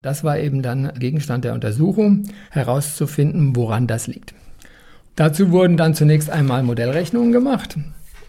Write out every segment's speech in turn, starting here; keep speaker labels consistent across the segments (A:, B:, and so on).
A: Das war eben dann Gegenstand der Untersuchung, herauszufinden, woran das liegt. Dazu wurden dann zunächst einmal Modellrechnungen gemacht.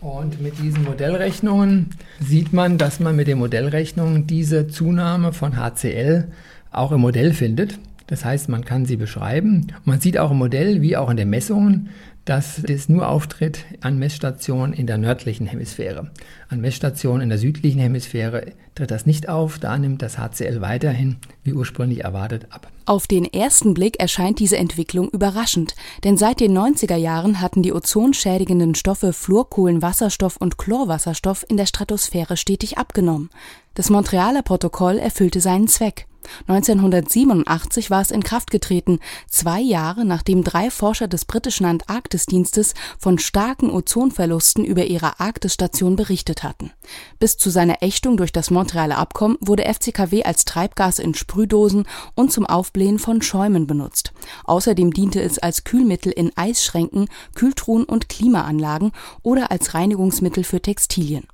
A: Und mit diesen Modellrechnungen sieht man, dass man mit den Modellrechnungen diese Zunahme von HCl auch im Modell findet. Das heißt, man kann sie beschreiben. Man sieht auch im Modell wie auch in den Messungen, dass das nur auftritt an Messstationen in der nördlichen Hemisphäre. An Messstationen in der südlichen Hemisphäre tritt das nicht auf, da nimmt das HCl weiterhin, wie ursprünglich erwartet, ab.
B: Auf den ersten Blick erscheint diese Entwicklung überraschend, denn seit den 90er Jahren hatten die ozonschädigenden Stoffe Fluorkohlenwasserstoff und Chlorwasserstoff in der Stratosphäre stetig abgenommen. Das Montrealer Protokoll erfüllte seinen Zweck. 1987 war es in Kraft getreten, zwei Jahre nachdem drei Forscher des britischen Antarktisdienstes von starken Ozonverlusten über ihrer Arktisstation berichtet hatten. Bis zu seiner Ächtung durch das Montrealer Abkommen wurde FCKW als Treibgas in Sprühdosen und zum Aufblähen von Schäumen benutzt. Außerdem diente es als Kühlmittel in Eisschränken, Kühltruhen und Klimaanlagen oder als Reinigungsmittel für Textilien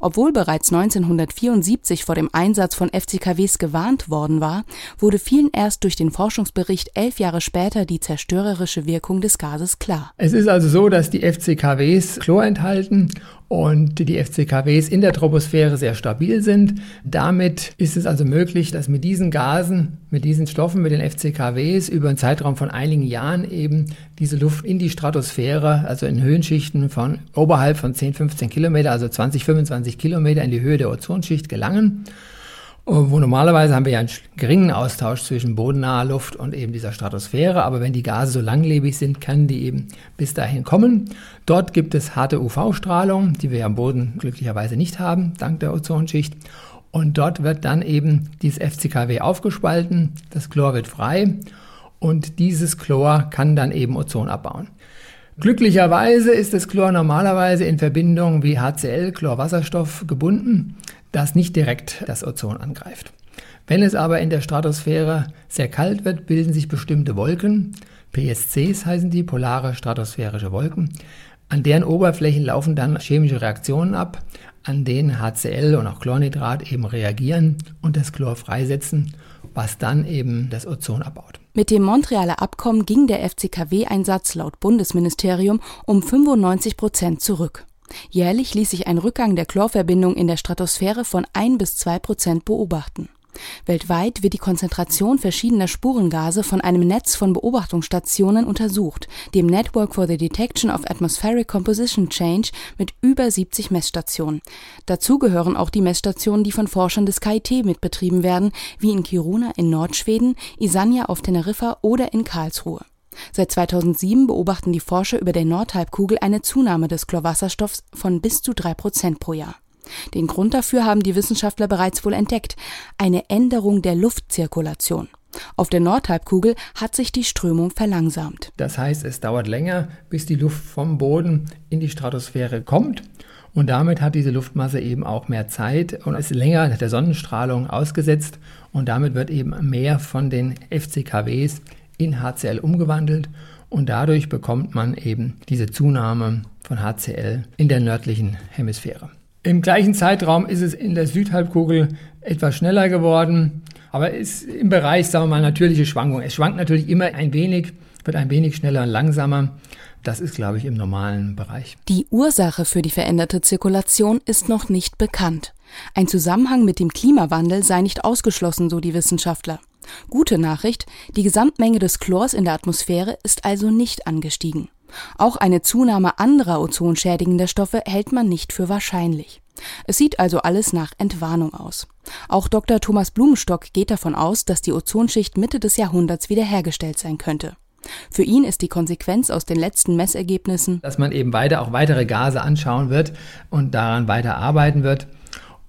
B: obwohl bereits 1974 vor dem Einsatz von FCKWs gewarnt worden war, wurde vielen erst durch den Forschungsbericht elf Jahre später die zerstörerische Wirkung des Gases klar.
A: Es ist also so, dass die FCKWs Chlor enthalten und die FCKWs in der Troposphäre sehr stabil sind. Damit ist es also möglich, dass mit diesen Gasen, mit diesen Stoffen, mit den FCKWs über einen Zeitraum von einigen Jahren eben diese Luft in die Stratosphäre, also in Höhenschichten von oberhalb von 10, 15 Kilometer, also 20, 25 Kilometer in die Höhe der Ozonschicht gelangen wo normalerweise haben wir ja einen geringen Austausch zwischen bodennaher Luft und eben dieser Stratosphäre, aber wenn die Gase so langlebig sind, können die eben bis dahin kommen. Dort gibt es harte UV-Strahlung, die wir am Boden glücklicherweise nicht haben, dank der Ozonschicht. Und dort wird dann eben dieses FCKW aufgespalten, das Chlor wird frei und dieses Chlor kann dann eben Ozon abbauen. Glücklicherweise ist das Chlor normalerweise in Verbindung wie HCl, Chlorwasserstoff, gebunden das nicht direkt das Ozon angreift. Wenn es aber in der Stratosphäre sehr kalt wird, bilden sich bestimmte Wolken, PSCs heißen die, polare stratosphärische Wolken. An deren Oberflächen laufen dann chemische Reaktionen ab, an denen HCl und auch Chlornitrat eben reagieren und das Chlor freisetzen, was dann eben das Ozon abbaut.
B: Mit dem Montrealer Abkommen ging der FCKW-Einsatz laut Bundesministerium um 95 Prozent zurück. Jährlich ließ sich ein Rückgang der Chlorverbindung in der Stratosphäre von ein bis zwei Prozent beobachten. Weltweit wird die Konzentration verschiedener Spurengase von einem Netz von Beobachtungsstationen untersucht, dem Network for the Detection of Atmospheric Composition Change mit über 70 Messstationen. Dazu gehören auch die Messstationen, die von Forschern des KIT mitbetrieben werden, wie in Kiruna in Nordschweden, Isanya auf Teneriffa oder in Karlsruhe. Seit 2007 beobachten die Forscher über der Nordhalbkugel eine Zunahme des Chlorwasserstoffs von bis zu drei Prozent pro Jahr. Den Grund dafür haben die Wissenschaftler bereits wohl entdeckt, eine Änderung der Luftzirkulation. Auf der Nordhalbkugel hat sich die Strömung verlangsamt.
A: Das heißt, es dauert länger, bis die Luft vom Boden in die Stratosphäre kommt. Und damit hat diese Luftmasse eben auch mehr Zeit und ist länger der Sonnenstrahlung ausgesetzt. Und damit wird eben mehr von den FCKWs in HCl umgewandelt und dadurch bekommt man eben diese Zunahme von HCl in der nördlichen Hemisphäre. Im gleichen Zeitraum ist es in der Südhalbkugel etwas schneller geworden, aber ist im Bereich, sagen wir mal, natürliche Schwankungen. Es schwankt natürlich immer ein wenig, wird ein wenig schneller und langsamer. Das ist, glaube ich, im normalen Bereich.
B: Die Ursache für die veränderte Zirkulation ist noch nicht bekannt. Ein Zusammenhang mit dem Klimawandel sei nicht ausgeschlossen, so die Wissenschaftler. Gute Nachricht, die Gesamtmenge des Chlors in der Atmosphäre ist also nicht angestiegen. Auch eine Zunahme anderer ozonschädigender Stoffe hält man nicht für wahrscheinlich. Es sieht also alles nach Entwarnung aus. Auch Dr. Thomas Blumenstock geht davon aus, dass die Ozonschicht Mitte des Jahrhunderts wiederhergestellt sein könnte. Für ihn ist die Konsequenz aus den letzten Messergebnissen,
A: dass man eben weiter auch weitere Gase anschauen wird und daran weiter arbeiten wird.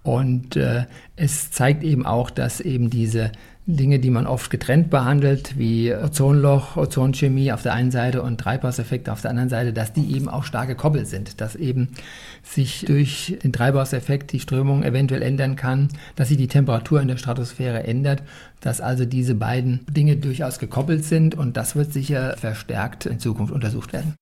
A: Und äh, es zeigt eben auch, dass eben diese Dinge, die man oft getrennt behandelt, wie Ozonloch, Ozonchemie auf der einen Seite und Treibhauseffekte auf der anderen Seite, dass die eben auch stark gekoppelt sind, dass eben sich durch den Treibhauseffekt die Strömung eventuell ändern kann, dass sich die Temperatur in der Stratosphäre ändert, dass also diese beiden Dinge durchaus gekoppelt sind und das wird sicher verstärkt in Zukunft untersucht werden.